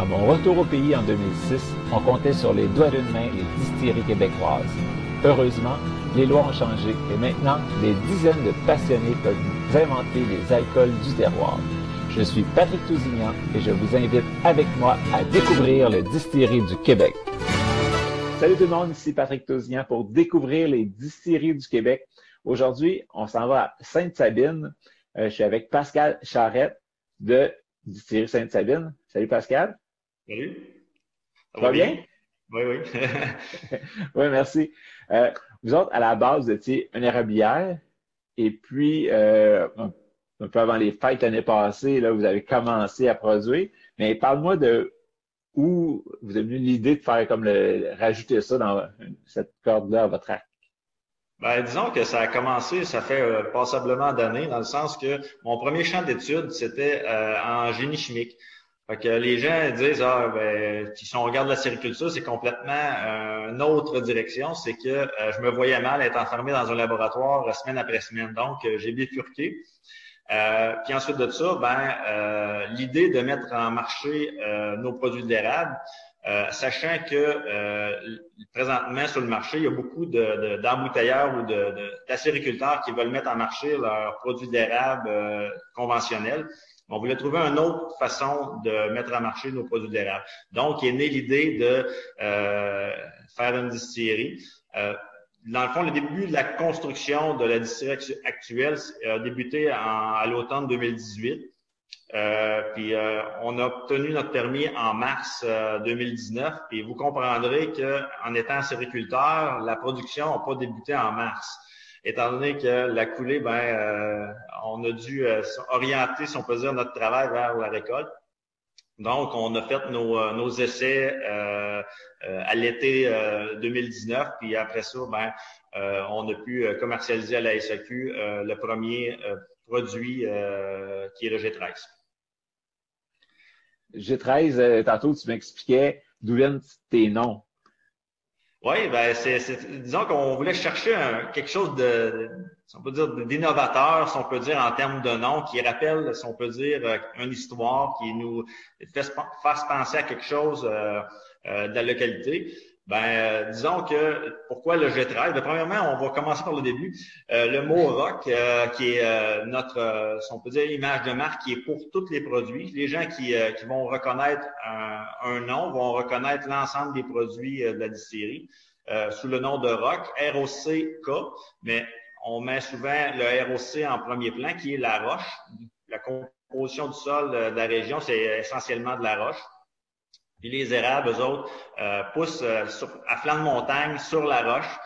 À mon retour au pays en 2006, on comptait sur les doigts d'une main les distilleries québécoises. Heureusement, les lois ont changé et maintenant, des dizaines de passionnés peuvent inventer les alcools du terroir. Je suis Patrick Tousignan et je vous invite avec moi à découvrir les distilleries du Québec. Salut tout le monde, ici Patrick Tousignan pour découvrir les distilleries du Québec. Aujourd'hui, on s'en va à Sainte-Sabine. Euh, je suis avec Pascal Charrette de Distillerie Sainte-Sabine. Salut Pascal. Salut. Ça, va bien? Oui, oui. oui, merci. Euh, vous autres, à la base, vous étiez une érablière. Et puis, euh, un peu avant les fêtes l'année passée, là, vous avez commencé à produire. Mais parle-moi de où vous avez eu l'idée de faire comme le rajouter ça dans cette corde-là à votre acte. Ben, disons que ça a commencé, ça fait euh, passablement d'années, dans le sens que mon premier champ d'études, c'était euh, en génie chimique. Fait que les gens disent, ah, ben, si on regarde la sériculture, c'est complètement euh, une autre direction. C'est que euh, je me voyais mal être enfermé dans un laboratoire euh, semaine après semaine. Donc, j'ai bifurqué. puis ensuite de ça, ben, l'idée de mettre en marché nos produits d'érable, sachant que présentement sur le marché, il y a beaucoup d'embouteilleurs ou d'acériculteurs qui veulent mettre en marché leurs produits d'érable conventionnels. On voulait trouver une autre façon de mettre en marché nos produits d'érable. Donc, est né l'idée de euh, faire une distillerie. Euh, dans le fond, le début de la construction de la distillerie actuelle a débuté à l'automne 2018. Euh, puis on a obtenu notre permis en mars 2019. Et vous comprendrez qu'en étant sériculteur, la production n'a pas débuté en mars étant donné que la coulée, ben, euh, on a dû euh, orienter, si on peut dire, notre travail vers la récolte. Donc, on a fait nos, euh, nos essais à l'été 2019, puis après ça, ben, on a pu commercialiser à la SAQ le premier produit qui est le G13. G13, tantôt, tu m'expliquais d'où viennent tes noms. Oui, ben c'est, disons qu'on voulait chercher quelque chose de, si on peut dire, d'innovateur, si on peut dire en termes de nom, qui rappelle, si on peut dire, euh, une histoire qui nous fasse penser à quelque chose euh, euh, de la localité. Ben, euh, disons que pourquoi le G13? Ben, premièrement, on va commencer par le début. Euh, le mot rock, euh, qui est notre, si on peut dire, image de marque, qui est pour tous les produits. Les gens qui, qui vont reconnaître un, un, nom vont reconnaître l'ensemble des produits de la distillerie sous le nom de rock, ROC-K, mais on met souvent le ROC en premier plan, qui est la roche. La composition du sol de la région, c'est essentiellement de la roche. Puis les érables, eux autres, euh, poussent euh, à flanc de montagne sur la roche.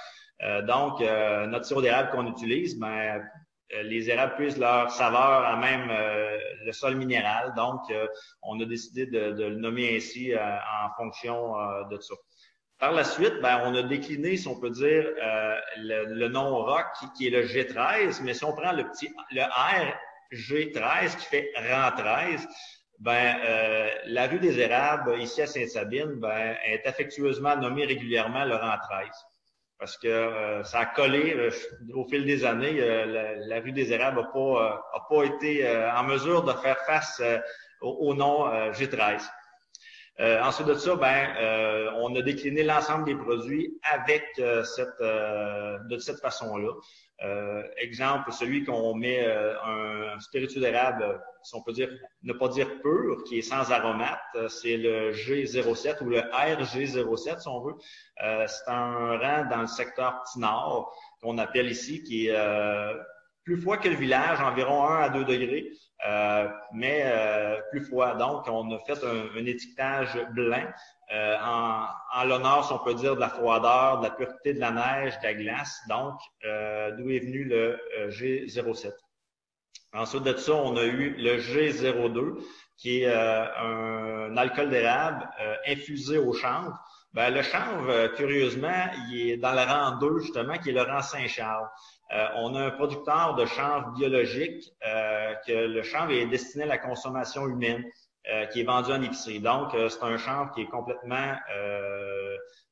Euh, donc, notre sirop d'érable qu'on utilise, ben, les érables puissent leur saveur à même le sol minéral. Donc, on a décidé de, le nommer ainsi en fonction de ça. Par la suite, ben, on a décliné, si on peut dire, le, nom rock qui, est le G13, mais si on prend le petit le R G13 qui fait rang 13, ben, euh, la rue des Érables, ici à Sainte-Sabine, ben, est affectueusement nommée régulièrement Laurent 13. Parce que euh, ça a collé euh, au fil des années. La, rue des Érables n'a pas, a pas été en mesure de faire face au, nom G13. Ensuite de ça, ben, on a décliné l'ensemble des produits avec cette, de cette façon-là. Euh, exemple, celui qu'on met euh, un spiritueux d'érable, si on peut dire, ne pas dire pur, qui est sans aromate, euh, c'est le G07 ou le RG07, si on veut. c'est un rang dans le secteur petit nord qu'on appelle ici, qui est plus froid que le village, environ 1 à 2 degrés, mais plus froid. Donc, on a fait un, un étiquetage blanc euh, en, en l'honneur, si on peut dire, de la froideur, de la pureté de la neige, de la glace. Donc, euh, d'où est venu le euh, G07. Ensuite de ça, on a eu le G02, qui est un, alcool d'érable infusé au chanvre. Ben, le chanvre, curieusement, il est dans le rang 2, justement, qui est le rang Saint-Charles. On a un producteur de chanvre biologique, que le chanvre est destiné à la consommation humaine, qui est vendu en épicerie. Donc, c'est un chanvre qui est complètement,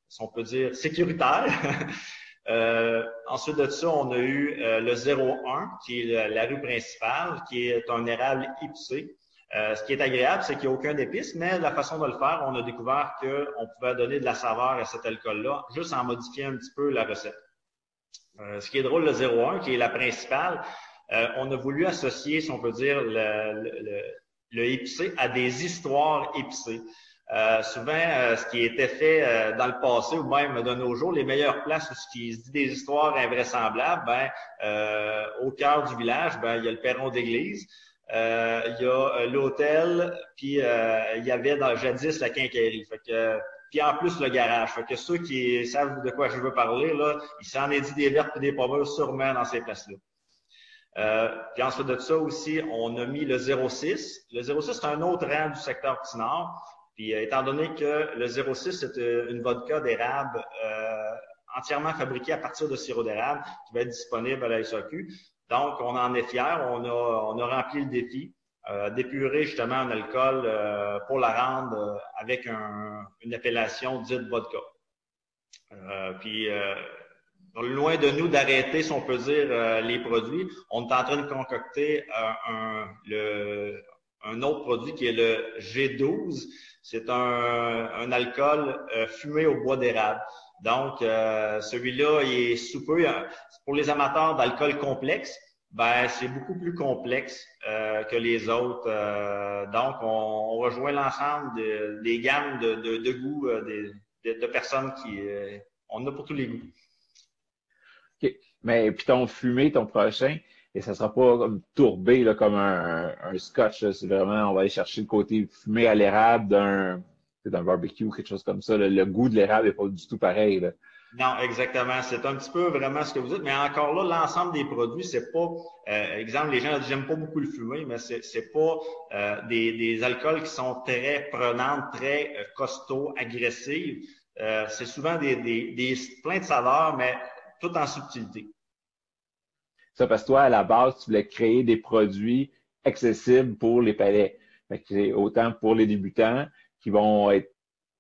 si on peut dire, sécuritaire. Euh, ensuite de ça, on a eu euh, le 01, qui est la, rue principale, qui est un érable épicé. Euh, ce qui est agréable, c'est qu'il n'y a aucun épice, mais la façon de le faire, on a découvert qu'on pouvait donner de la saveur à cet alcool-là, juste en modifiant un petit peu la recette. Ce qui est drôle, le 01, qui est la principale, on a voulu associer, si on peut dire, le, le, le épicé à des histoires épicées. Euh, souvent, euh, ce qui était fait euh, dans le passé ou même de nos jours, les meilleures places où ce qui se dit des histoires invraisemblables, ben, au cœur du village, ben, il y a le perron d'église, il y a l'hôtel, puis il y avait dans, jadis la quincaillerie. Fait que, puis en plus le garage. Fait que ceux qui savent de quoi je veux parler, là, il s'en est dit des vertes et des pommures sûrement dans ces places-là. Euh, puis ensuite de ça aussi, on a mis le 06. Le 06, c'est un autre rang du secteur Nord. Puis, euh, étant donné que le 06, c'est euh, une vodka d'érable euh, entièrement fabriquée à partir de sirop d'érable qui va être disponible à la SAQ. Donc, on en est fiers. On a, on a rempli le défi. Euh, d'épurer justement un alcool pour la rendre avec un, une appellation dite vodka. puis, loin de nous d'arrêter, si on peut dire, les produits, on est en train de concocter un, le, un autre produit qui est le G12. C'est un, un alcool euh, fumé au bois d'érable. Donc, euh, celui-là, il est soupeux. Pour les amateurs d'alcool complexe, ben c'est beaucoup plus complexe euh, que les autres. donc, on, rejoint l'ensemble des gammes de, goûts de, de, personnes qui... on a pour tous les goûts. OK. Mais puis ton fumé, ton prochain, et ça sera pas comme tourbé là, comme un, un, scotch. C'est vraiment, on va aller chercher le côté fumé à l'érable d'un d'un barbecue, quelque chose comme ça. Le, goût de l'érable n'est pas du tout pareil. Là. Non, exactement. C'est un petit peu vraiment ce que vous dites. Mais encore là, l'ensemble des produits, c'est pas, euh, exemple, les gens disent j'aime pas beaucoup le fumé, mais c'est, pas euh, des, des alcools qui sont très prenantes, très euh, costauds, agressives. Euh, c'est souvent des, des, des plein de saveurs, mais tout en subtilité. Ça, parce que toi, à la base, tu voulais créer des produits accessibles pour les palais. Fait autant pour les débutants qui vont être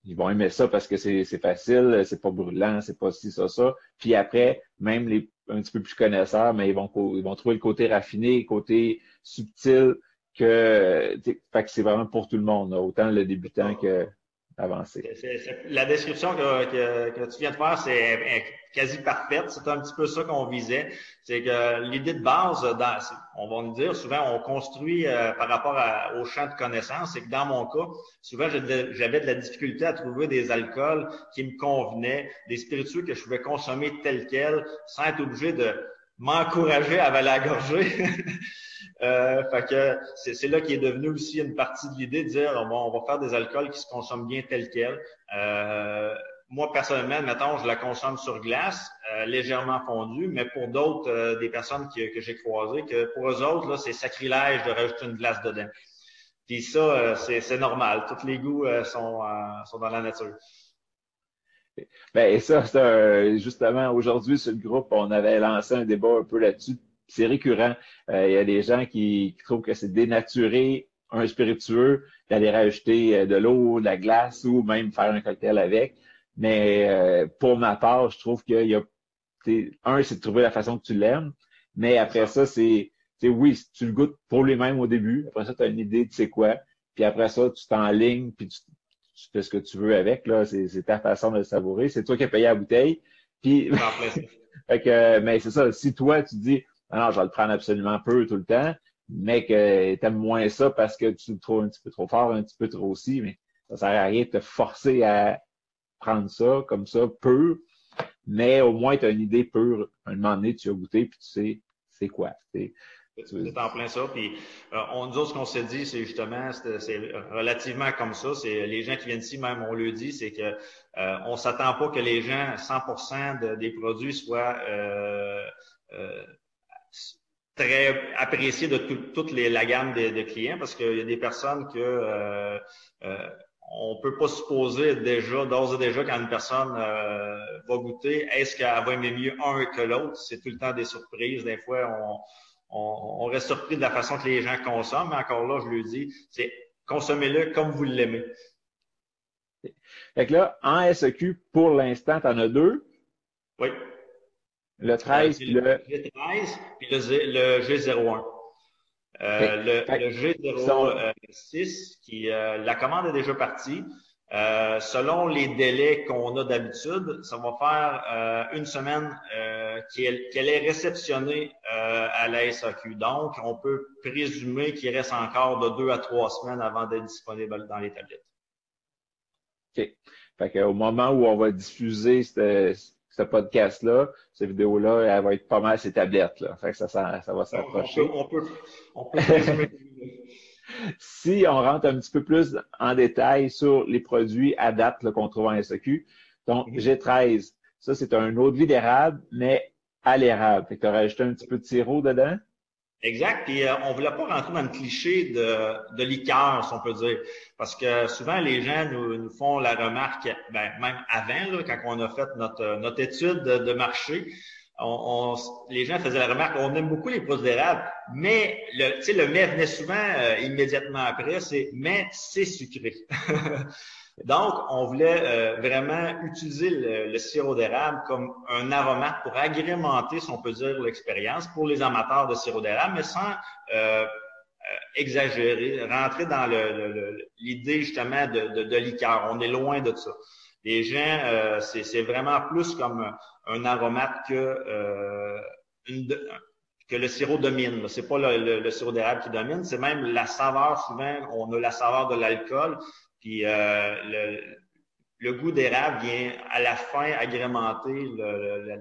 ils vont aimer ça parce que c'est facile, c'est pas brûlant, c'est pas ci, ça, ça. Puis après, même les un petit peu plus connaisseurs, mais ils vont, ils vont trouver le côté raffiné, le côté subtil que, fait que c'est vraiment pour tout le monde, autant le débutant que la description que, tu viens de faire, c'est quasi parfaite. C'est un petit peu ça qu'on visait. C'est que l'idée de base, on va nous dire, souvent on construit euh, par rapport au champ de connaissances. C'est que dans mon cas, souvent j'avais de la difficulté à trouver des alcools qui me convenaient, des spiritueux que je pouvais consommer tels quels, sans être obligé de m'encourager à avaler gorgée. Euh, fait que c'est là qui est devenu aussi une partie de l'idée de dire bon, on va faire des alcools qui se consomment bien tels quels. Euh, moi, personnellement, mettons, je la consomme sur glace, euh, légèrement fondue, mais pour d'autres, euh, des personnes que j'ai croisées, que pour eux autres, là, c'est sacrilège de rajouter une glace dedans. Puis ça, c'est normal. Tous les goûts sont, sont dans la nature. Ben, et ça, c'est justement, aujourd'hui, sur le groupe, on avait lancé un débat un peu là-dessus c'est récurrent. Euh, il y a des gens qui, trouvent que c'est dénaturer un spiritueux d'aller rajouter euh, de l'eau, de la glace ou même faire un cocktail avec. Mais euh, pour ma part, je trouve qu'il y a un, c'est de trouver la façon que tu l'aimes, mais après ça, c'est oui, tu le goûtes pour lui-même au début. Après ça, tu as une idée de c'est quoi. Puis après ça, tu t'enlignes, puis tu, fais ce que tu veux avec. là. C'est ta façon de le savourer. C'est toi qui as payé la bouteille. Puis, fait que, mais c'est ça. Si toi, tu dis, alors, je vais le prendre absolument peu tout le temps, mais que tu aimes moins ça parce que tu le trouves un petit peu trop fort, un petit peu trop aussi, mais ça sert à rien de te forcer à prendre ça comme ça, peu, mais au moins tu as une idée pure. Un moment donné, tu as goûté, puis tu sais c'est quoi. C'est en plein ça. Puis euh, on nous autres, ce qu'on s'est dit, c'est justement, c'est relativement comme ça. C'est les gens qui viennent ici, même on le dit, c'est que euh, on s'attend pas que les gens, 100% des produits soient euh, euh très apprécié de toute les, la gamme de, clients parce qu'il y a des personnes que euh, euh, on peut pas supposer déjà, d'ores et déjà, quand une personne euh, va goûter, est-ce qu'elle va aimer mieux un que l'autre? C'est tout le temps des surprises. Des fois, on, reste surpris de la façon que les gens consomment. Mais encore là, je le dis, c'est consommez-le comme vous l'aimez. Fait que là, en SEQ, pour l'instant, tu en as deux. Oui. Le 13 puis le... G13 puis le, G01. Euh, le, G06, qui euh, la commande est déjà partie. Euh, selon les délais qu'on a d'habitude, ça va faire une semaine qu'elle est réceptionnée à la SAQ. Donc, on peut présumer qu'il reste encore de deux à trois semaines avant d'être disponible dans les tablettes. OK. Fait qu'au moment où on va diffuser ce podcast-là, cette vidéo-là, elle va être pas mal ces tablettes-là. Fait que ça, ça, va s'approcher. On peut, on peut, si on rentre un petit peu plus en détail sur les produits à date qu'on trouve en SAQ, donc G13, ça c'est un eau de vie d'érable, mais à l'érable. Tu as rajouté un petit peu de sirop dedans. Exact. Puis euh, on voulait pas rentrer dans le cliché de, de liqueur, si on peut dire. Parce que souvent, les gens nous, nous font la remarque, ben, même avant, là, quand on a fait notre, étude de, marché, on, les gens faisaient la remarque, on aime beaucoup les produits d'érable, mais le, le mais venait souvent euh, immédiatement après, c'est mais c'est sucré. Donc, on voulait euh, vraiment utiliser le, sirop d'érable comme un aromate pour agrémenter, si on peut dire, l'expérience pour les amateurs de sirop d'érable, mais sans euh, euh, exagérer, rentrer dans l'idée justement de, de, liqueur. On est loin de ça. Les gens, c'est vraiment plus comme un, aromate que que le sirop domine. C'est pas le, le sirop d'érable qui domine, c'est même la saveur. Souvent, on a la saveur de l'alcool, puis euh, le, le, goût d'érable vient à la fin agrémenter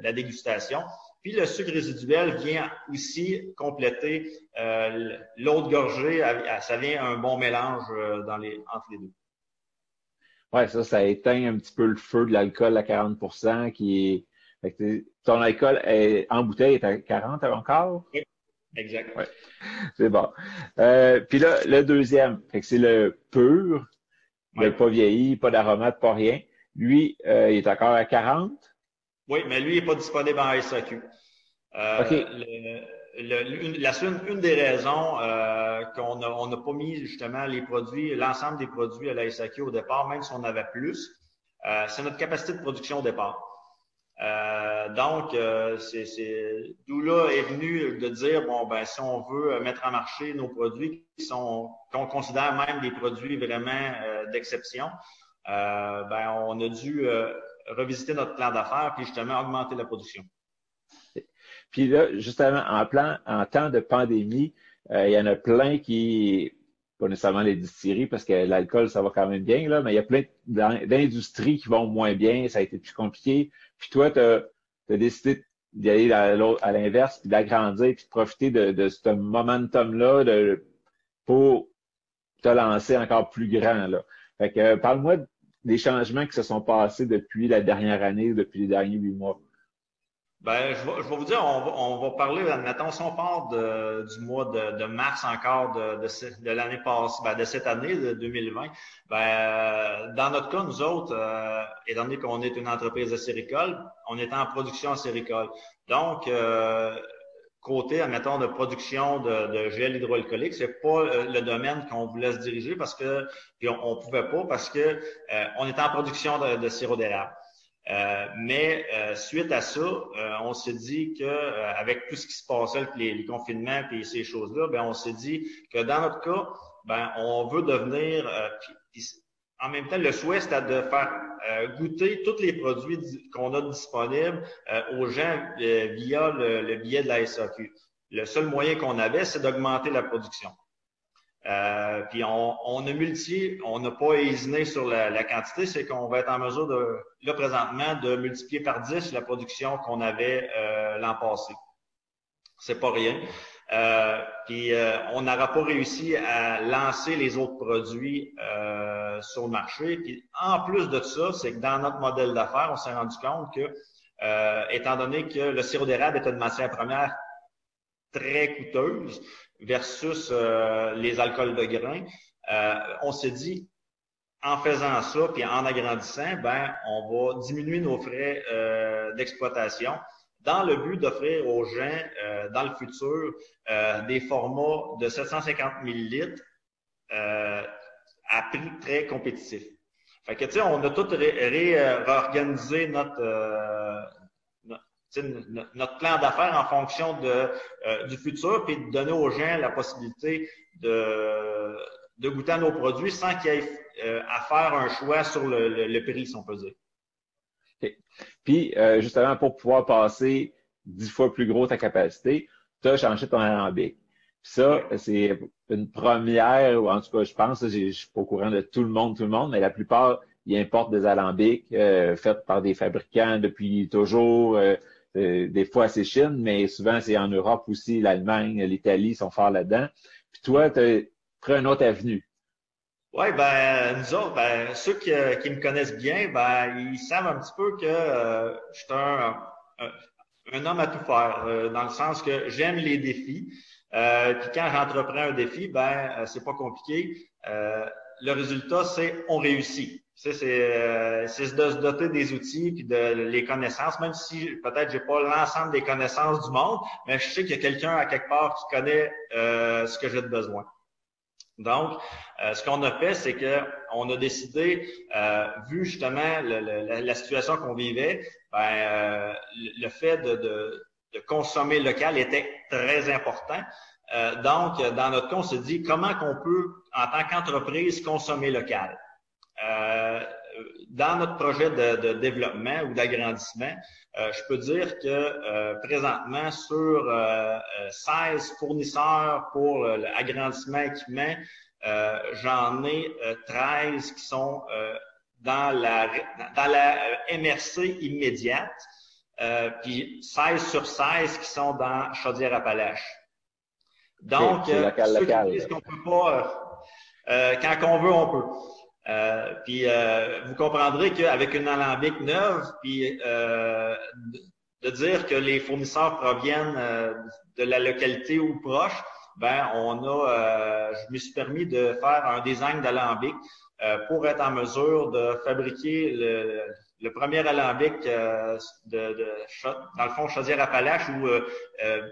la dégustation. Puis le sucre résiduel vient aussi compléter euh, l'autre gorgée. Ça vient un bon mélange euh, dans les, entre les deux. Ouais, ça, ça éteint un petit peu le feu de l'alcool à 40 qui est. ton alcool est, en bouteille est à 40 encore? Oui, exact. Ouais. C'est bon. Euh, puis là, le deuxième, c'est le pur. Il n'a pas vieilli, pas d'aromate, pas rien. Lui, euh, il est encore à 40. Oui, mais lui, il n'est pas disponible en SAQ. Euh, une, la, une, des raisons euh, qu'on n'a on pas mis justement les produits, l'ensemble des produits à la SAQ au départ, même si on avait plus, euh, c'est notre capacité de production au départ. Euh, donc, c'est d'où là est venu de dire bon ben si on veut mettre en marché nos produits qui sont qu'on considère même des produits vraiment d'exception, euh, ben, on a dû euh, revisiter notre plan d'affaires puis justement augmenter la production. Puis là, justement, en plan, en temps de pandémie, euh, il y en a plein qui, pas nécessairement les distilleries, parce que l'alcool, ça va quand même bien, là, mais il y a plein d'industries qui vont moins bien, ça a été plus compliqué. Puis toi, tu as, décidé d'y aller à l'inverse, puis d'agrandir, puis de profiter de, de ce momentum-là pour te lancer encore plus grand. Là. Fait que euh, parle-moi des changements qui se sont passés depuis la dernière année, depuis les derniers huit mois. Ben, je vais, je vais vous dire, on va, on va parler, admettons, si on part de, du mois de, de, mars encore de, de, de l'année passée, ben, de cette année, de 2020, ben, dans notre cas, nous autres, euh, étant donné qu'on est une entreprise de séricole, on est en production séricole. Donc, euh, côté, admettons, de production de, de gel hydroalcoolique, c'est pas euh, le domaine qu'on voulait se diriger parce que, puis on, on pouvait pas parce que euh, on était en production de, de sirop d'érable. Euh, mais suite à ça, on s'est dit que avec tout ce qui se passait, avec les, les confinements et ces choses-là, ben on s'est dit que dans notre cas, ben on veut devenir, en même temps, le souhait, c'était de faire euh, goûter tous les produits qu'on a disponibles euh, aux gens euh, via le, le, billet de la SAQ. Le seul moyen qu'on avait, c'est d'augmenter la production. Puis on, on, a multiplié, on n'a pas hésité sur la, la quantité, c'est qu'on va être en mesure de, là présentement, de multiplier par 10 la production qu'on avait l'an passé. C'est pas rien. Euh, puis euh, on n'aura pas réussi à lancer les autres produits euh, sur le marché. Puis en plus de ça, c'est que dans notre modèle d'affaires, on s'est rendu compte que, étant donné que le sirop d'érable est une matière première très coûteuse versus les alcools de grains, on s'est dit en faisant ça, puis en agrandissant, ben, on va diminuer nos frais euh, d'exploitation dans le but d'offrir aux gens euh, dans le futur euh, des formats de 750 millilitres à prix très compétitif. Fait que, tu sais, on a tout réorganisé notre, notre, plan d'affaires en fonction de, du futur, puis de donner aux gens la possibilité de, de goûter à nos produits sans qu'il y ait euh, à faire un choix sur le, prix, si on peut dire. Puis, euh, justement, pour pouvoir passer dix fois plus gros ta capacité, tu as changé ton alambic. ça, c'est une première, ou en tout cas, je pense, je ne suis pas au courant de tout le monde, tout le monde, mais la plupart, ils importent des alambics euh, faits par des fabricants depuis toujours. Des fois, c'est Chine, mais souvent, c'est en Europe aussi, l'Allemagne, l'Italie sont forts là-dedans. Puis toi, tu pris une autre avenue. Oui, ben nous autres, ben, ceux qui, qui, me connaissent bien, ben, ils savent un petit peu que euh, je suis un, un, homme à tout faire, euh, dans le sens que j'aime les défis. Euh, puis quand j'entreprends un défi, ben euh, c'est pas compliqué. le résultat, c'est on réussit. C'est c'est de se doter des outils puis de les connaissances, même si peut-être j'ai pas l'ensemble des connaissances du monde, mais je sais qu'il y a quelqu'un à quelque part qui connaît ce que j'ai de besoin. Donc, euh, ce qu'on a fait, c'est qu'on a décidé, euh, vu justement la, situation qu'on vivait, ben, euh, le fait de, consommer local était très important. donc, dans notre cas, on s'est dit comment qu'on peut, en tant qu'entreprise, consommer local. Dans notre projet de, développement ou d'agrandissement, je peux dire que présentement, sur 16 fournisseurs pour l'agrandissement équipement, euh, j'en ai 13 euh, qui sont euh, dans la, dans la MRC immédiate, puis 16 sur 16 qui sont dans Chaudière-Appalaches. Donc, local, ceux qui disent qu'on peut pas, quand on veut, on peut. Puis vous comprendrez qu'avec une alambic neuve, puis de dire que les fournisseurs proviennent de la localité ou proche, ben on a, euh, je me suis permis de faire un design d'alambic euh, pour être en mesure de fabriquer le, le premier alambic euh, de, de, dans le fond Chaudière-Appalaches ou euh,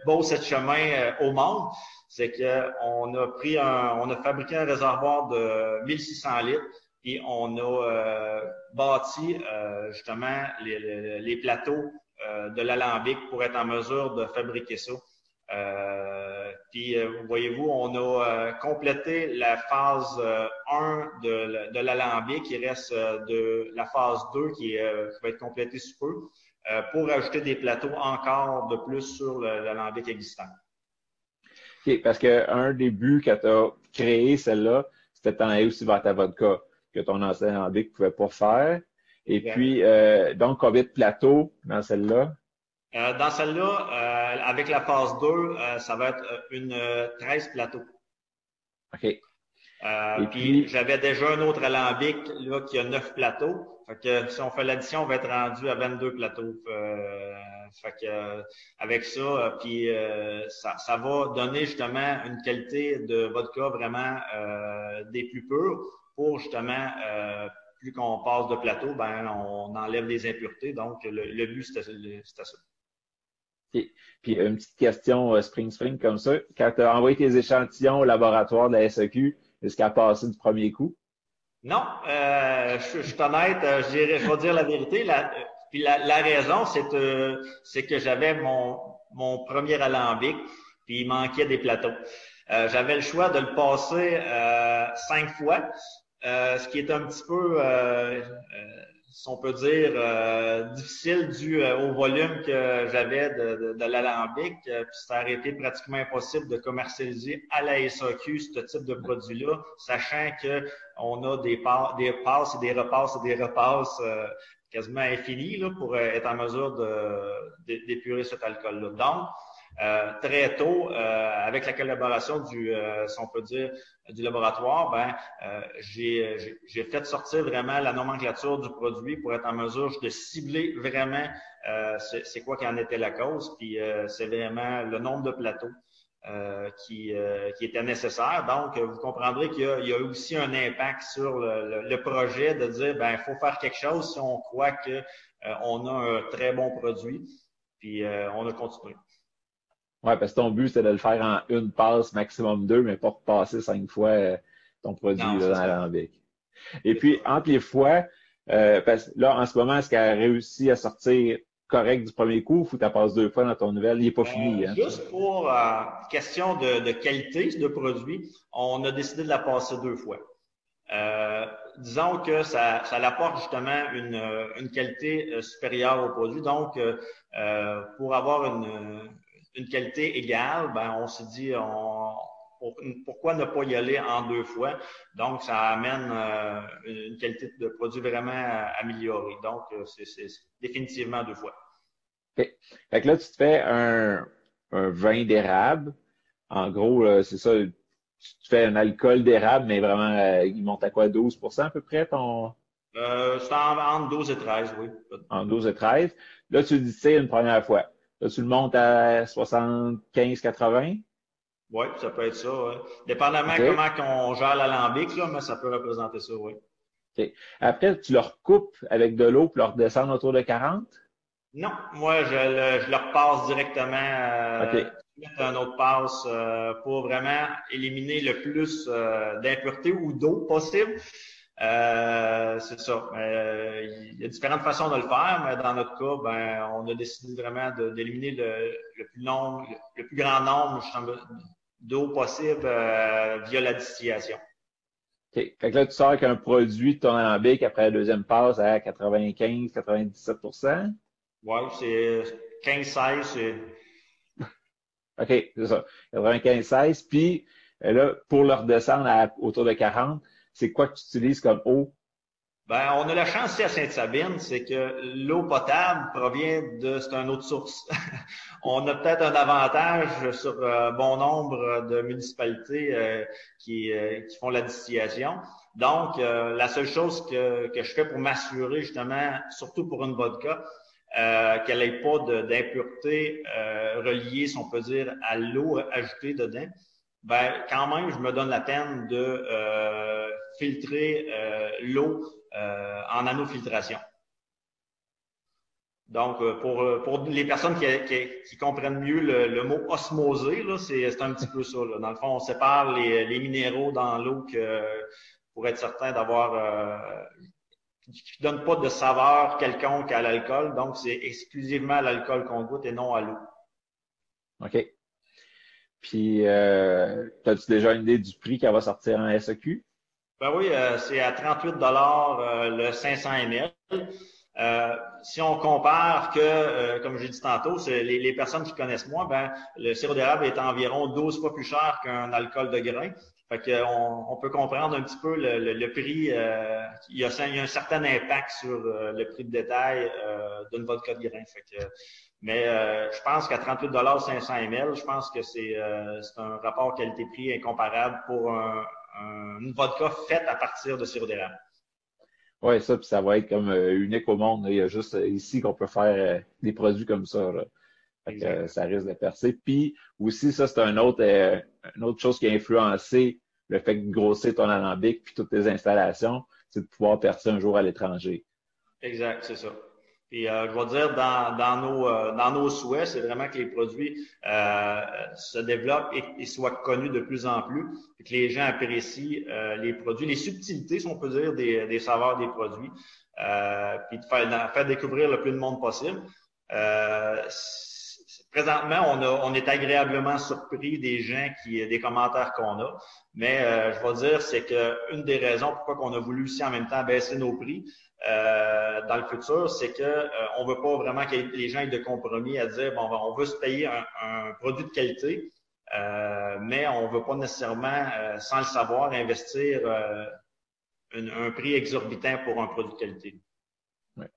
beau cette chemin au monde, c'est que on a pris un, on a fabriqué un réservoir de 1600 litres et on a bâti justement les, les plateaux de l'alambic pour être en mesure de fabriquer ça. Euh, puis, euh, voyez-vous, on a euh, complété la phase 1 de, de l'alambic. Il reste de la phase 2 qui, va être complétée sous peu pour ajouter des plateaux encore de plus sur l'alambic existant. OK, parce qu'un des buts quand tu as créé celle-là, c'était t'en aller aussi vers ta vodka que ton ancien alambic ne pouvait pas faire. Et puis, donc, combien de plateaux dans celle-là? Euh, dans celle-là, euh, avec la phase 2, euh, ça va être une 13 plateaux. OK. Et puis, j'avais déjà un autre alambic là, qui a 9 plateaux. Fait que si on fait l'addition, on va être rendu à 22 plateaux. fait que avec ça, puis ça, ça, va donner justement une qualité de vodka vraiment des plus purs pour justement plus qu'on passe de plateau, ben on enlève les impuretés. Donc le, le but c'était ça. Puis une petite question euh, spring spring comme ça. Quand tu as envoyé tes échantillons au laboratoire de la SEQ, est-ce qu'elle a passé du premier coup? Non, euh, je, suis honnête, euh, je, dirais, vais dire la vérité. La, puis la, raison, c'est euh, c'est que j'avais mon, mon premier alambic, puis il manquait des plateaux. j'avais le choix de le passer cinq fois, ce qui est un petit peu si on peut dire, euh, difficile dû euh, au volume que j'avais de, de, l'alambic. Euh, puis ça aurait été pratiquement impossible de commercialiser à la SAQ ce type de produit-là, sachant que on a des, des passes et des repasses et des repasses quasiment infinis là, pour être en mesure d'épurer cet alcool-là. Donc, euh, très tôt, euh, avec la collaboration du, euh, si on peut dire, du laboratoire, ben, j'ai fait sortir vraiment la nomenclature du produit pour être en mesure de cibler vraiment c'est quoi qui en était la cause, puis c'est vraiment le nombre de plateaux. qui, qui était nécessaire. Donc, vous comprendrez qu'il y, y, a aussi un impact sur le, le, projet de dire, ben, il faut faire quelque chose si on croit que on a un très bon produit. Puis on a continué. Oui, parce que ton but, c'est de le faire en une passe, maximum deux, mais pas passer cinq fois ton produit non, dans l'alambic. Et puis, entre les fois, euh, parce, là, en ce moment, est-ce qu'elle a réussi à sortir correct du premier coup ou tu passes deux fois dans ton nouvelle? Il n'est pas fini. Hein? Juste pour euh, question de, de, qualité de produit, on a décidé de la passer deux fois. Euh, disons que ça, ça apporte justement une, une qualité euh, supérieure au produit. Donc, euh, pour avoir une, une qualité égale, ben, on s'est dit, on, pourquoi ne pas y aller en deux fois? Donc, ça amène euh, une qualité de produit vraiment améliorée. Donc, euh, c'est définitivement deux fois. OK. Fait que là, tu te fais un, un vin d'érable. En gros, c'est ça, tu fais un alcool d'érable, mais vraiment, euh, il monte à quoi? 12% à peu près ton? Euh, c'est entre 12 et 13, oui. En 12 et 13. Là, tu dis c'est une première fois. Là, tu le montes à 75, 80. Oui, ça peut être ça. Ouais. Dépendamment comment on gère l'alambic, là, mais ça peut représenter ça, oui. OK. Après, tu le recoupes avec de l'eau pour le redescendre autour de 40? Non, moi, je le, je le repasse directement euh, mettre un autre passe euh, pour vraiment éliminer le plus euh, d'impuretés ou d'eau possible. Euh, c'est ça. Euh, il y a différentes façons de le faire, mais dans notre cas, ben, on a décidé vraiment d'éliminer le, le, plus long, le, plus grand nombre d'eau possible euh, via la distillation. OK. Fait que là, tu sors avec un produit de ton alambic après la deuxième passe à 95, 97% Oui, c'est 15-16, c'est. OK, c'est ça. 95-16. Puis là, pour le redescendre à autour de 40, c'est quoi que tu utilises comme eau? Ben, on a la chance ici à Sainte-Sabine, c'est que l'eau potable provient de, c'est une autre source. on a peut-être un avantage sur euh, bon nombre de municipalités euh, qui, euh, qui font la distillation. Donc, la seule chose que, que je fais pour m'assurer justement, surtout pour une vodka, qu'elle n'ait pas d'impureté reliée, si on peut dire, à l'eau ajoutée dedans, ben quand même, je me donne la peine de filtrer l'eau euh, en nanofiltration. Donc, euh, pour, euh, les personnes qui, comprennent mieux le, mot osmosé, c'est un petit peu ça. Dans le fond, on sépare les, minéraux dans l'eau pour être certain d'avoir euh, qui ne donne pas de saveur quelconque à l'alcool. Donc, c'est exclusivement l'alcool qu'on goûte et non à l'eau. OK. Puis, euh, as-tu déjà une idée du prix qu'elle va sortir en SEQ? Ben oui, euh, c'est à 38 dollars euh, le 500 ml. Euh, si on compare que, euh, comme j'ai dit tantôt, les, les, personnes qui connaissent moi, ben le sirop d'érable est environ 12 fois plus cher qu'un alcool de grain. Fait que on, peut comprendre un petit peu le, le, prix. il, y a, il, y a, un certain impact sur le prix de détail d'une vodka de grain. Fait que, mais je pense qu'à 38 500 ml, je pense que c'est un rapport qualité-prix incomparable pour un, une vodka faite à partir de sirop d'érable. Oui, ça, puis ça va être comme euh, unique au monde. Il y a juste euh, ici qu'on peut faire euh, des produits comme ça. ça risque de percer. Puis aussi, ça, c'est un autre, une autre chose qui a influencé le fait de grossir ton alambic puis toutes tes installations, c'est de pouvoir percer un jour à l'étranger. Exact, c'est ça. Et euh, je vais dire, dans, dans, nos, euh, dans nos souhaits, c'est vraiment que les produits euh, se développent et, soient connus de plus en plus, et que les gens apprécient euh, les produits, les subtilités, si on peut dire, des, des saveurs des produits, puis de faire, faire, découvrir le plus de monde possible. Présentement, on, a, on est agréablement surpris des gens qui, des commentaires qu'on a, mais je vais dire, c'est que une des raisons pourquoi on a voulu aussi en même temps baisser nos prix, euh, dans le futur, c'est que euh, on veut pas vraiment que les gens aient de compromis à dire bon, ben, on veut se payer un, produit de qualité, euh, mais on veut pas nécessairement, sans le savoir, investir un, prix exorbitant pour un produit de qualité. Ouais.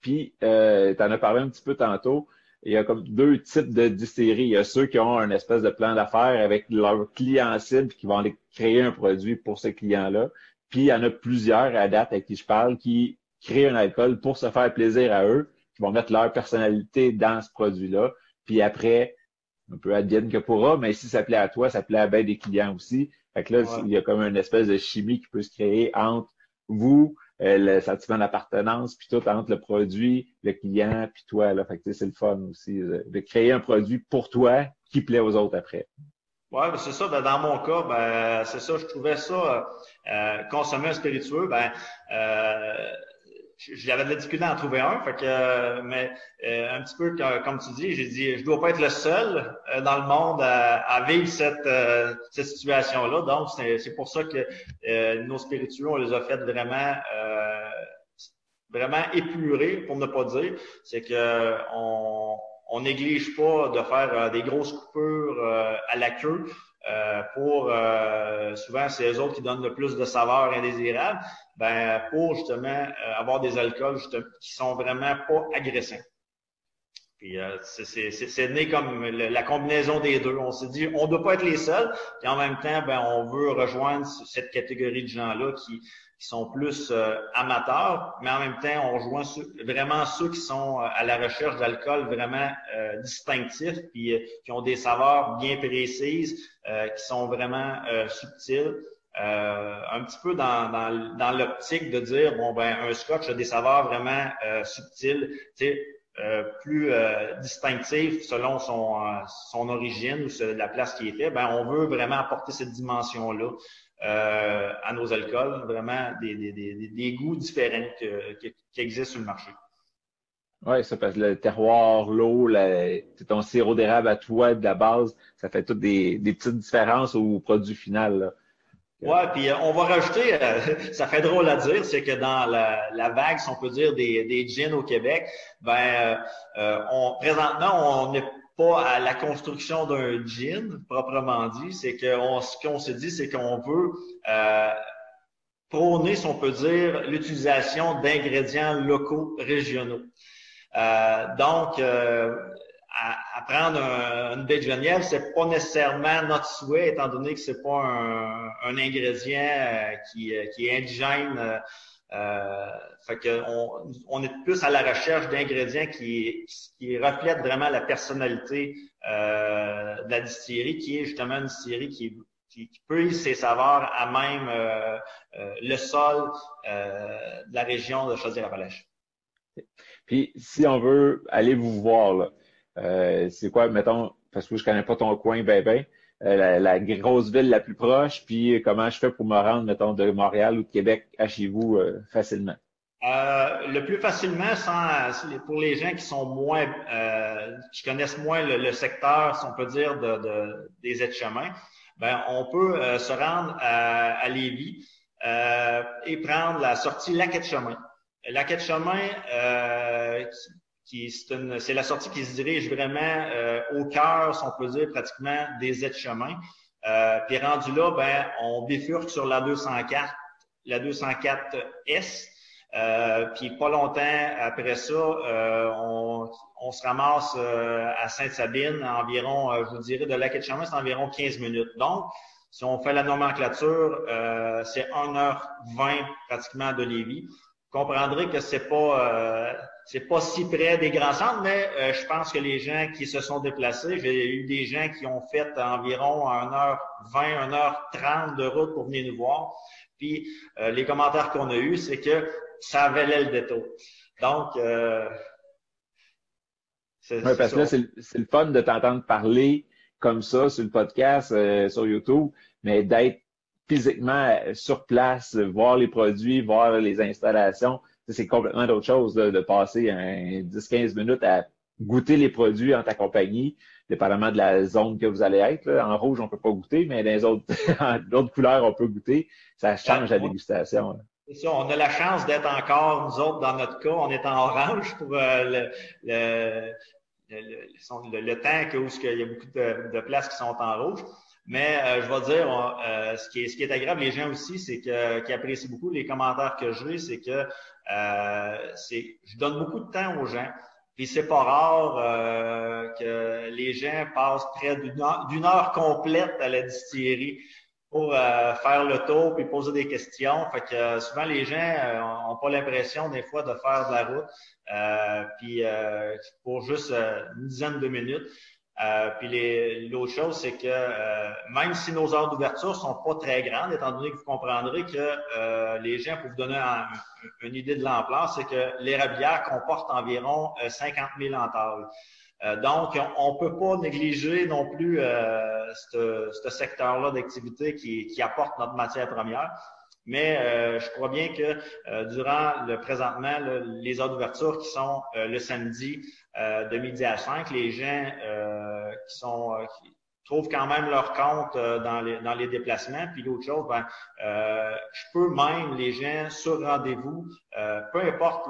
Puis, tu en as parlé un petit peu tantôt. Il y a comme deux types de distilleries. Il y a ceux qui ont un espèce de plan d'affaires avec leur client cible qui vont aller créer un produit pour ce client-là. Puis il y en a plusieurs à date avec qui je parle qui créer un alcool pour se faire plaisir à eux, qui vont mettre leur personnalité dans ce produit-là, puis après un peu advienne que pourra, mais si ça plaît à toi, ça plaît à bien des clients aussi. Fait que là, il y a comme une espèce de chimie qui peut se créer entre vous, euh, le sentiment d'appartenance, puis tout entre le produit, le client, puis toi. Là. Fait que c'est le fun aussi de créer un produit pour toi qui plaît aux autres après. Oui, c'est ça. Ben, dans mon cas, ben, c'est ça, je trouvais ça euh, consommer un spiritueux, ben euh, j'avais de la difficulté à en trouver un. Fait que, euh, mais euh, un petit peu comme tu dis, j'ai dit, je dois pas être le seul euh, dans le monde à, vivre cette, cette situation-là. Donc, c'est pour ça que nos spiritueux, on les a fait vraiment vraiment épurés, pour ne pas dire. C'est que on, on néglige pas de faire des grosses coupures à la queue. Euh, pour euh, souvent c'est les autres qui donnent le plus de saveurs indésirables, ben pour justement euh, avoir des alcools qui sont vraiment pas agressants. Puis c'est né comme la combinaison des deux. On s'est dit, on ne doit pas être les seuls. Et en même temps, ben on veut rejoindre cette catégorie de gens-là qui qui sont plus euh, amateurs, mais en même temps, on rejoint vraiment ceux qui sont euh, à la recherche d'alcool vraiment euh, distinctifs, puis qui ont des saveurs bien précises, qui sont vraiment subtiles. un petit peu dans, dans, dans l'optique de dire, bon, ben, un scotch a des saveurs vraiment subtiles, tu sais, plus distinctives selon son, son origine ou la place qui est fait, ben, on veut vraiment apporter cette dimension-là. Euh, à nos alcools, vraiment des, des, des, des goûts différents qui, qui existent sur le marché. Oui, ça parce que le terroir, l'eau, ton sirop d'érable à toi de la base, ça fait toutes des, des petites différences au produit final. Là. Ouais, puis euh, on va rajouter, euh, ça fait drôle à dire, c'est que dans la, vague, si on peut dire, des, des gins au Québec, ben euh, on, présentement, on n'est pas à la construction d'un gin proprement dit. C'est que ce qu'on se dit, c'est qu'on veut euh, prôner, si on peut dire, l'utilisation d'ingrédients locaux régionaux. Euh, donc, euh, à, prendre une baie de Genève, c'est pas nécessairement notre souhait, étant donné que c'est pas un, un ingrédient qui, qui, est indigène euh, fait que on, on, est plus à la recherche d'ingrédients qui, qui reflètent vraiment la personnalité euh, de la distillerie, qui est justement une distillerie qui, qui, qui peut ses saveurs à même euh, euh le sol euh, de la région de Chaudière-Appalaches. Puis, si on veut aller vous voir, là, euh, c'est quoi, mettons, parce que je connais pas ton coin ben ben, euh, la, grosse ville la plus proche, puis comment je fais pour me rendre, mettons, de Montréal ou de Québec à chez vous euh, facilement? Euh, le plus facilement, sans, pour les gens qui sont moins, euh, qui connaissent moins le, secteur, si on peut dire, de, de des aides-chemins, ben, on peut se rendre à, à Lévis et prendre la sortie Laquette-Chemin. Laquette-Chemin, c'est la sortie qui se dirige vraiment euh, au cœur, si on peut dire, pratiquement des aides-chemins. Euh, puis rendu là, ben, on bifurque sur la 204, la 204S. Euh, puis pas longtemps après ça, euh, on, on, se ramasse à Sainte-Sabine, environ, je vous dirais, de la quai chemin c'est environ 15 minutes. Donc, si on fait la nomenclature, c'est 1h20 pratiquement de Lévis. Comprendrez que c'est pas c'est pas si près des grands centres, mais euh, je pense que les gens qui se sont déplacés, j'ai eu des gens qui ont fait environ 1h20, 1h30 de route pour venir nous voir. Puis euh, les commentaires qu'on a eus, c'est que ça valait le détour. Donc, euh, c'est ouais, parce que là, c'est le fun de t'entendre parler comme ça sur le podcast, sur YouTube, mais d'être physiquement sur place, voir les produits, voir les installations c'est complètement d'autre chose de passer 10-15 minutes à goûter les produits en ta compagnie, dépendamment de la zone que vous allez être. En rouge, on peut pas goûter, mais dans les autres, d'autres couleurs, on peut goûter. Ça change la dégustation. C'est ça, on a la chance d'être encore, nous autres, dans notre cas, on est en orange pour euh, le, le, le, le, temps où il y a beaucoup de, de places qui sont en rouge. Mais euh, je vais dire, euh, ce, qui est, ce qui est agréable, les gens aussi, c'est que qui apprécient beaucoup les commentaires que j'ai, c'est que euh, c'est, je donne beaucoup de temps aux gens. Puis c'est pas rare euh, que les gens passent près d'une heure, d'une heure complète à la distillerie pour euh, faire le tour puis poser des questions. Fait que souvent les gens ont pas l'impression des fois de faire de la route. puis pour juste une dizaine de minutes. Euh, puis l'autre chose, c'est que euh, même si nos heures d'ouverture sont pas très grandes, étant donné que vous comprendrez que euh, les gens, pour vous donner une idée de l'ampleur, c'est que l'érablière comporte environ 50 000 entailles. donc, on ne peut pas négliger non plus ce secteur-là d'activité qui, qui apporte notre matière première. Mais je crois bien que durant le présentement, les heures d'ouverture qui sont le samedi, euh, de midi à 5, les gens euh, qui sont euh, qui trouvent quand même leur compte dans, les, dans les déplacements. Puis l'autre chose, ben, je peux même les gens sur rendez-vous, peu importe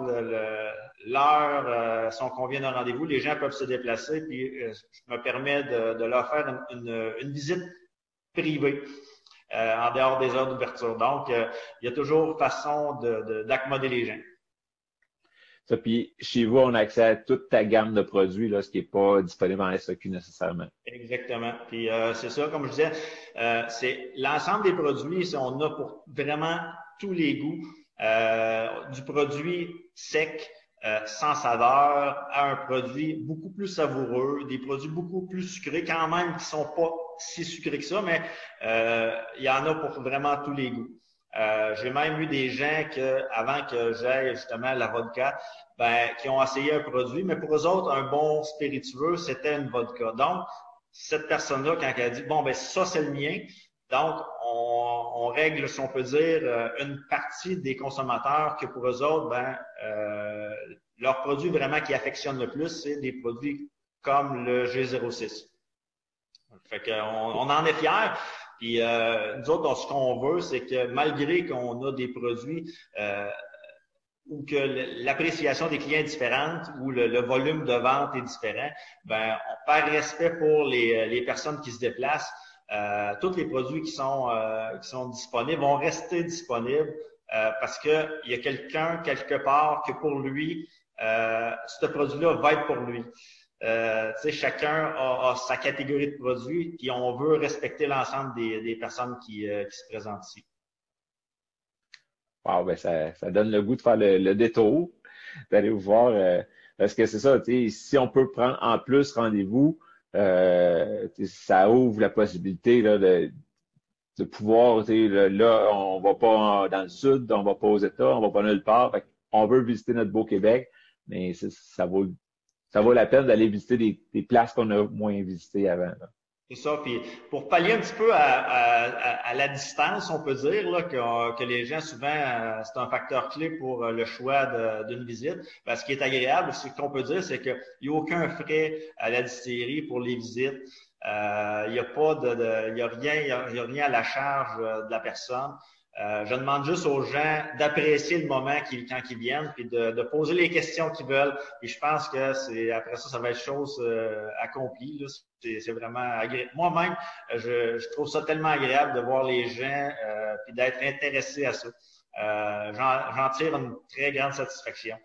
l'heure, si on convient d'un rendez-vous, les gens peuvent se déplacer, puis je me permets de, de leur faire une, une, visite privée. En dehors des heures d'ouverture. Donc, il y a toujours façon d'accommoder les gens. Ça, puis chez vous, on a accès à toute ta gamme de produits, là, ce qui n'est pas disponible en SAQ nécessairement. Exactement. Puis euh, c'est ça, comme je disais, euh, c'est l'ensemble des produits, on a pour vraiment tous les goûts, euh, du produit sec, sans saveur, à un produit beaucoup plus savoureux, des produits beaucoup plus sucrés, quand même, qui sont pas si sucrés que ça, mais il y en a pour vraiment tous les goûts. Euh, j'ai même eu des gens que, avant que j'aille justement la vodka, ben, qui ont essayé un produit, mais pour eux autres, un bon spiritueux, c'était une vodka. Donc, cette personne-là, quand elle a dit, bon, ben, ça, c'est le mien. Donc, on, on, règle, si on peut dire, euh, une partie des consommateurs que pour eux autres, ben, euh, leur produit vraiment qui affectionne le plus, c'est des produits comme le G06. Fait qu'on on en est fiers. Puis euh, nous autres, ce qu'on veut, c'est que malgré qu'on a des produits euh, ou que l'appréciation des clients est différente ou le, volume de vente est différent, ben par respect pour les, les personnes qui se déplacent, euh, tous les produits qui sont euh, qui sont disponibles vont rester disponibles euh, parce que il y a quelqu'un quelque part que pour lui, ce produit-là va être pour lui. Euh, chacun a, sa catégorie de produits, puis on veut respecter l'ensemble des, personnes qui, euh, qui, se présentent ici. Wow, ben ça, ça donne le goût de faire le, détour, d'aller vous voir. Euh, parce que c'est ça, si on peut prendre en plus rendez-vous, ça ouvre la possibilité là, de, de pouvoir, là, on va pas dans le sud, on va pas aux États, on va pas nulle part. on veut visiter notre beau Québec, mais ça vaut ça vaut la peine d'aller visiter des, places qu'on a moins visitées avant. C'est ça. Puis pour pallier un petit peu à, la distance, on peut dire là, que, les gens, souvent, euh, c'est un facteur clé pour euh, le choix d'une visite. Ben, ce qui est agréable, ce qu'on peut dire, c'est qu'il n'y a aucun frais à la distillerie pour les visites. Euh, il n'y a pas de, il y a rien, il y a, rien à la charge de la personne. Euh, je demande juste aux gens d'apprécier le moment quand ils viennent, puis de, poser les questions qu'ils veulent. Et je pense que c'est après ça, ça va être chose euh, accomplie. C'est vraiment agréable. Moi-même, je, trouve ça tellement agréable de voir les gens euh, puis d'être intéressé à ça. J'en tire une très grande satisfaction.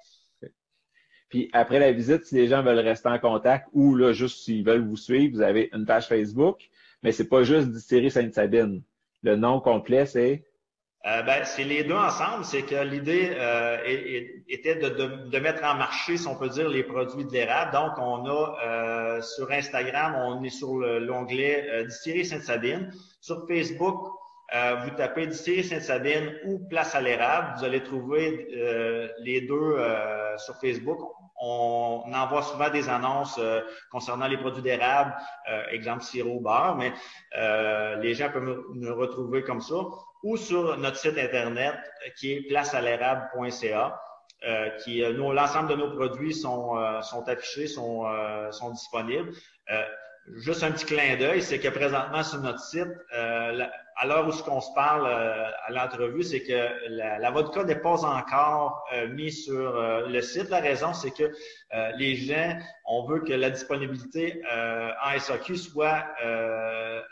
Puis après la visite, si les gens veulent rester en contact ou là, juste s'ils veulent vous suivre, vous avez une page Facebook, mais c'est pas juste Distillerie Sainte-Sabine. Le nom complet, c'est euh, ben, c'est les deux ensemble. C'est que l'idée euh, était de, de, de, mettre en marché, si on peut dire, les produits de l'érable. Donc, on a euh, sur Instagram, on est sur l'onglet euh, Distillerie Sainte-Sabine. Sur Facebook, euh, vous tapez Distillerie Sainte-Sabine ou Place à l'érable. Vous allez trouver les deux sur Facebook. On, envoie souvent des annonces concernant les produits d'érable, exemple sirop beurre, mais les gens peuvent nous retrouver comme ça ou sur notre site Internet euh, qui est placealérable.ca. Euh, qui euh, l'ensemble de nos produits sont, euh, affichés, sont disponibles. Juste un petit clin d'œil, c'est que présentement sur notre site, à l'heure où ce qu'on se parle à l'entrevue, c'est que la, la vodka n'est pas encore mise sur le site. La raison, c'est que les gens, on veut que la disponibilité en SAQ soit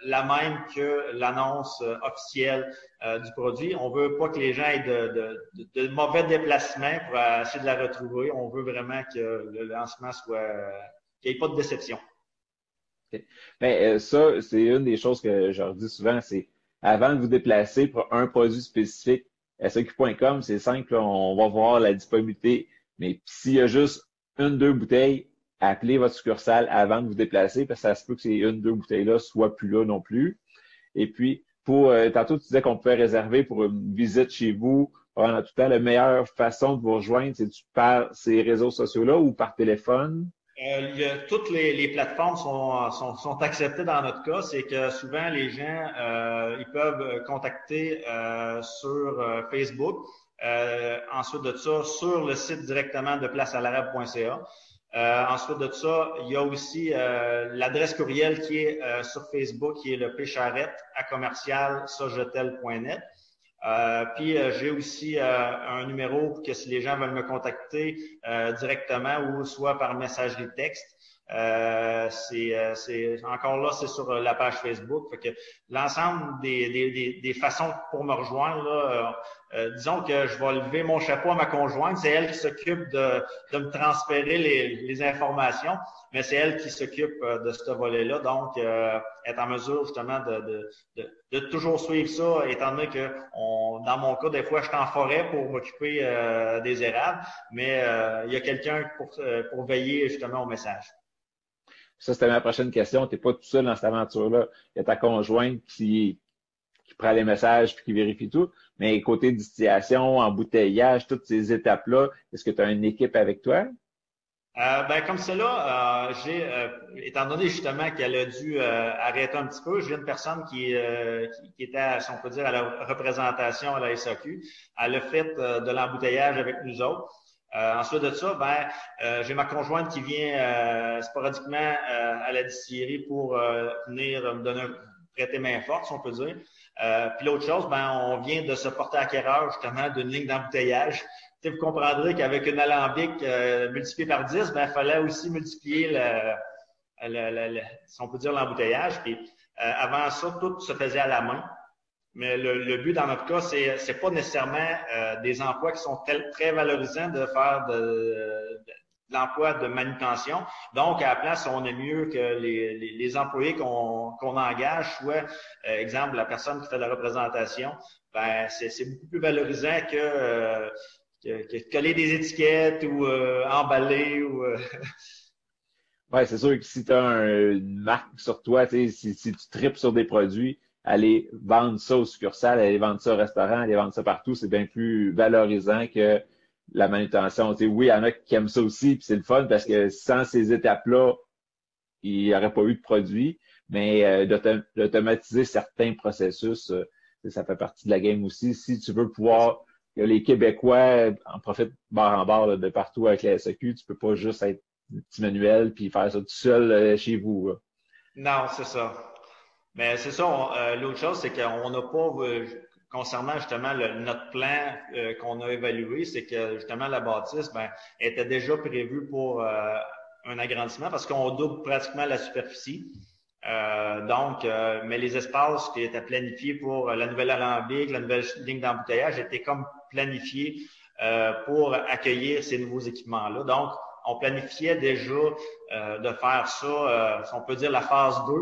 la même que l'annonce officielle euh, du produit. On veut pas que les gens aient de, de, mauvais déplacements pour essayer de la retrouver. On veut vraiment que le lancement soit qu'il n'y ait pas de déception. Ben, euh, ça, c'est une des choses que je leur dis souvent, c'est avant de vous déplacer pour un produit spécifique, SQ.com, c'est simple, on va voir la disponibilité. Mais s'il y a juste une, deux bouteilles, appelez votre succursale avant de vous déplacer parce que ça se peut que ces une, deux bouteilles-là soient plus là non plus. Et puis, pour euh, tantôt, tu disais qu'on pouvait réserver pour une visite chez vous pendant tout le temps. La meilleure façon de vous rejoindre, c'est par ces réseaux sociaux-là ou par téléphone? Euh, toutes les, plateformes sont, sont, acceptées dans notre cas. C'est que souvent, les gens, euh, ils peuvent contacter sur Facebook. ensuite de ça, sur le site directement de placealarabe.ca. Euh, ensuite de ça, il y a aussi euh, l'adresse courriel qui est euh, sur Facebook, qui est le pécharette à commercial Euh, puis j'ai aussi un numéro que si les gens veulent me contacter directement ou soit par messagerie texte, euh, c'est encore là, c'est sur la page Facebook. Fait que l'ensemble des, des, des, façons pour me rejoindre, là, euh, disons que je vais lever mon chapeau à ma conjointe, c'est elle qui s'occupe de, de, me transférer les, les informations, mais c'est elle qui s'occupe euh, de ce volet-là, donc euh, être en mesure justement de, de, de, toujours suivre ça, étant donné que on, dans mon cas, des fois, je suis en forêt pour m'occuper des érables, mais il y a quelqu'un pour, pour veiller justement au message. Ça, c'était ma prochaine question. Tu n'es pas tout seul dans cette aventure-là. Il y a ta conjointe qui, qui prend les messages puis qui vérifie tout. Mais côté distillation, embouteillage, toutes ces étapes-là, est-ce que tu as une équipe avec toi? Euh, ben, comme cela, euh, j'ai, euh, étant donné justement qu'elle a dû arrêter un petit peu, j'ai une personne qui, qui, était, si on peut dire, à la représentation à la SAQ. Elle a fait de l'embouteillage avec nous autres. ensuite de ça, ben, j'ai ma conjointe qui vient sporadiquement à la distillerie pour venir me donner prêter main forte, si on peut dire. Euh, puis l'autre chose, ben, on vient de se porter acquéreur justement d'une ligne d'embouteillage. vous comprendrez qu'avec une alambic euh, multipliée par 10, ben, il fallait aussi multiplier le, le, si on peut dire l'embouteillage. Puis euh, avant ça, tout se faisait à la main. Mais le, but dans notre cas, c'est pas nécessairement euh, des emplois qui sont très valorisants de faire de, l'emploi de manutention. Donc, à la place, on est mieux que les, employés qu'on engage, soit, euh, exemple, la personne qui fait la représentation, ben, c'est beaucoup plus valorisant que, euh, que, coller des étiquettes ou euh, emballer ou Ouais, c'est sûr que si tu as une marque sur toi, si, si tu tripes sur des produits, aller vendre ça au succursale, aller vendre ça au restaurant, aller vendre ça partout, c'est bien plus valorisant que la manutention. Oui, il y en a qui aiment ça aussi, puis c'est le fun parce que sans ces étapes-là, il n'y aurait pas eu de produit. Mais euh, d'automatiser certains processus, euh, ça fait partie de la game aussi. Si tu veux pouvoir que les Québécois en profitent barre en barre de partout avec la SEQ, tu peux pas juste être petit manuel puis faire ça tout seul euh, chez vous. Non, c'est ça. Mais c'est ça. L'autre chose, c'est qu'on n'a pas concernant justement notre plan euh, qu'on a évalué, c'est que justement la bâtisse ben, était déjà prévue pour euh, un agrandissement parce qu'on double pratiquement la superficie. Euh, donc, mais les espaces qui étaient planifiés pour la nouvelle alambic, la nouvelle ligne d'embouteillage étaient comme planifiés pour accueillir ces nouveaux équipements-là. Donc, on planifiait déjà de faire ça, on peut dire la phase 2,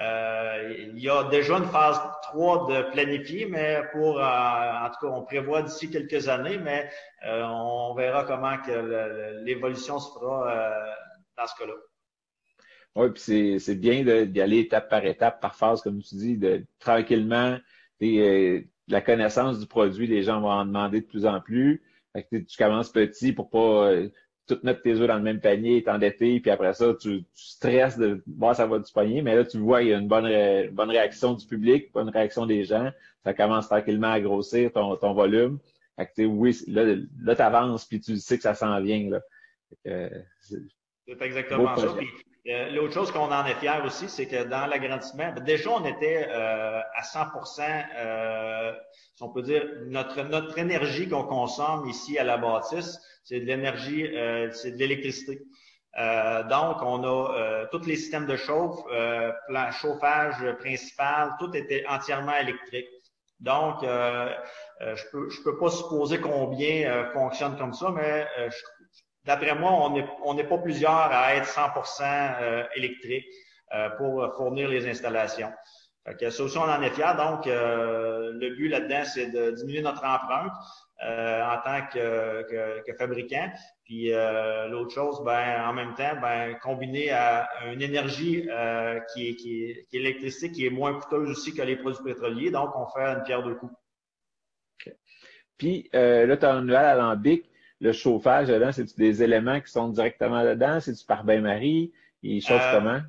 euh, il y a déjà une phase 3 de planifier, mais pour, euh, en tout cas, on prévoit d'ici quelques années, mais euh, on verra comment que l'évolution se fera dans ce cas-là. Oui, puis c'est bien d'y aller étape par étape, par phase, comme tu dis, de tranquillement, la connaissance du produit, les gens vont en demander de plus en plus. Tu commences petit pour pas tout mettre tes œufs dans le même panier, t'endetter, puis après ça, tu, tu stresses de voir ça va du panier, mais là, tu vois, il y a une bonne, bonne réaction du public, bonne réaction des gens, ça commence tranquillement à grossir ton, ton volume. Fait que, oui, là, là tu avances, puis tu sais que ça s'en vient. Là. c'est exactement ça. Puis, euh, L'autre chose qu'on en est fier aussi, c'est que dans l'agrandissement, ben, déjà on était euh, à 100 euh, si on peut dire, notre, notre énergie qu'on consomme ici à la bâtisse, c'est de l'énergie, euh, c'est de l'électricité. Euh, donc, on a euh, tous les systèmes de chauffe, plan, chauffage principal, tout était entièrement électrique. Donc, je peux je peux pas supposer combien fonctionne comme ça, mais d'après moi, on n'est on pas plusieurs à être 100% électrique pour fournir les installations. Fait que ça aussi, on en est fiers. Donc, le but là-dedans, c'est de diminuer notre empreinte. Euh, en tant que, que, que, fabricant. Puis l'autre chose, ben en même temps, ben combiné à une énergie qui est, qui, est, qui est électricité, qui est moins coûteuse aussi que les produits pétroliers. Donc, on fait une pierre de coups. Puis là, tu as un nouvel alambic le chauffage dedans, c'est des éléments qui sont directement dedans? C'est-tu par bain-marie? Il chauffe euh, comment?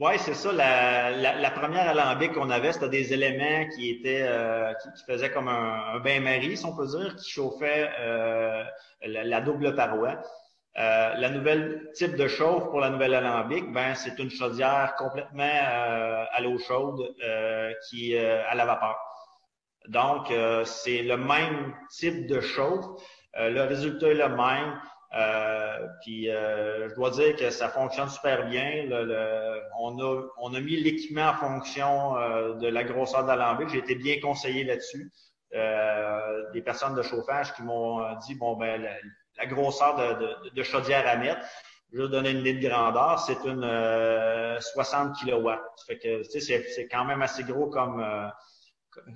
Oui, c'est ça. La, la, première alambic qu'on avait, c'était des éléments qui étaient euh, qui, faisaient comme un, bain-marie, si on peut dire, qui chauffait euh, la, double paroi. la nouvelle type de chauffe pour la nouvelle alambic, ben c'est une chaudière complètement à l'eau chaude qui à la vapeur. Donc c'est le même type de chauffe, euh, le résultat est le même. Euh, puis euh, je dois dire que ça fonctionne super bien. on, a, on a mis l'équipement en fonction de la grosseur de l'alambic. J'ai été bien conseillé là-dessus. des personnes de chauffage qui m'ont dit bon ben la, grosseur de, de, chaudière à mettre. Je vais donner une idée de grandeur, c'est une 60 kW. Fait que c'est quand même assez gros comme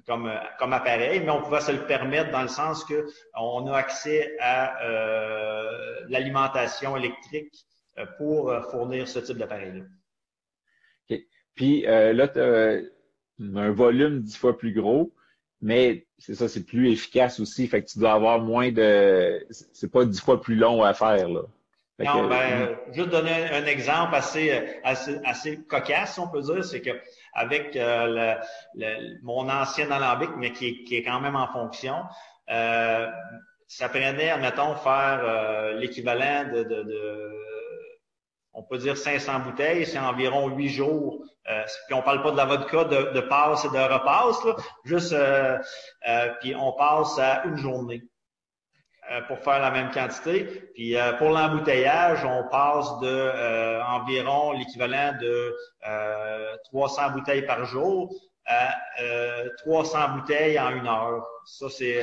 comme, comme appareil, mais on pouvait se le permettre dans le sens que on a accès à euh, l'alimentation électrique euh, pour euh, fournir ce type d'appareil-là. OK. Puis là, tu as un volume dix fois plus gros, mais c'est ça, c'est plus efficace aussi. Fait que tu dois avoir moins de. C'est pas dix fois plus long à faire, là. non, ben, juste donner un exemple assez, assez, assez cocasse, on peut dire, c'est que avec euh, le, mon ancien alambic, mais qui qui est, quand même en fonction. Euh, ça prenait, admettons, faire euh, l'équivalent de, de, de, on peut dire 500 bouteilles, c'est environ 8 jours. Euh, puis on parle pas de la vodka de, de passe et de repasse, là, juste, puis on passe à une journée. Euh, pour faire la même quantité. Puis euh, pour l'embouteillage, on passe de euh, environ l'équivalent de 300 bouteilles par jour à 300 bouteilles en une heure. Ça, c'est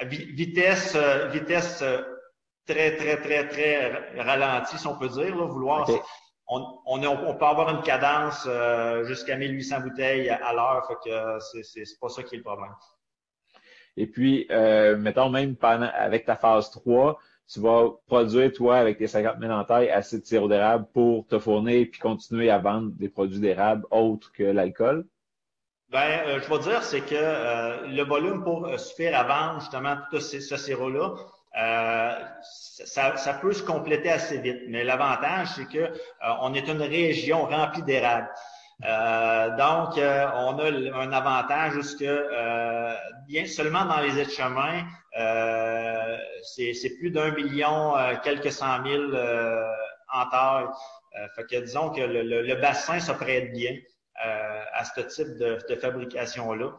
vitesse, vitesse très, très, très, très ralentie, si on peut dire, là, vouloir. On, on, on, peut avoir une cadence jusqu'à 1800 bouteilles à l'heure, fait que c'est pas ça qui est le problème. Et puis, euh, mettons même pendant, avec ta phase 3, tu vas produire, toi, avec tes 50 000 en taille, assez de sirop d'érable pour te fournir puis continuer à vendre des produits d'érable autres que l'alcool? Ben, euh, je vais dire, c'est que euh, le volume pour suffire à vendre justement tout ce, ce sirop-là, ça, ça, peut se compléter assez vite. Mais l'avantage, c'est que on est une région remplie d'érable. Euh, donc, euh, on a un avantage jusque euh, bien seulement dans les aides-chemins, euh, c'est plus d'un million, quelques cent mille en taille. fait que disons que le, le, bassin se prête bien à ce type de, de fabrication-là.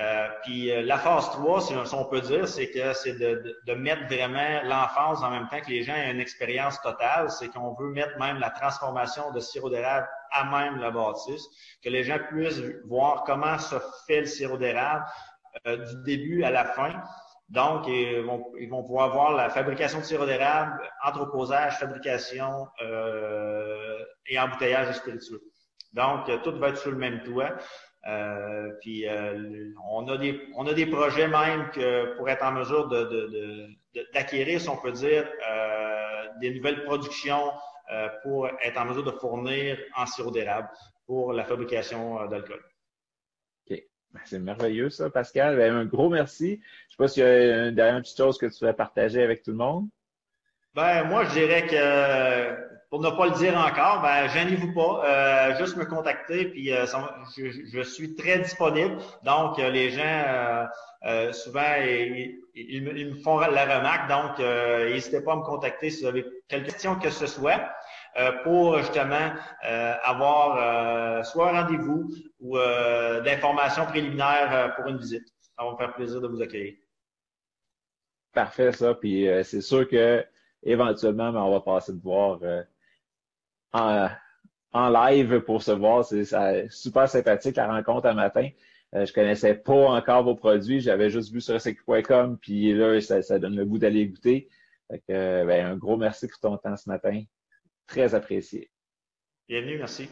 Euh, puis euh, la phase 3, si on peut dire, c'est que c'est de, de, mettre vraiment l'enfance en même temps que les gens aient une expérience totale. C'est qu'on veut mettre même la transformation de sirop d'érable à même la bâtisse, que les gens puissent voir comment se fait le sirop d'érable euh, du début à la fin. Donc, ils vont, pouvoir voir la fabrication de sirop d'érable, entreposage, fabrication et embouteillage spiritueux. Donc, tout va être sur le même toit. Euh, puis euh, on a des on a des projets même pour être en mesure d'acquérir, si on peut dire, euh, des nouvelles productions pour être en mesure de fournir en sirop d'érable pour la fabrication d'alcool. OK. Ben, c'est merveilleux ça, Pascal. Ben, un gros merci. Je sais pas s'il y a une dernière petite chose que tu veux partager avec tout le monde. Ben moi, je dirais que pour ne pas le dire encore, ben, gênez-vous pas, euh, juste me contacter, puis euh, je, suis très disponible. Donc, euh, les gens, souvent, ils, me font la remarque. Donc, n'hésitez pas à me contacter si vous avez quelques questions que ce soit pour justement avoir soit un rendez-vous ou d'informations préliminaires pour une visite. Ça va me faire plaisir de vous accueillir. Parfait, ça. Puis c'est sûr que éventuellement, ben, on va passer de voir en, live pour se voir. C'est super sympathique la rencontre un matin. Euh, je connaissais pas encore vos produits, j'avais juste vu sur sq.com, puis là, ça, donne le goût d'aller goûter. ben, un gros merci pour ton temps ce matin. Très apprécié. Bienvenue, merci.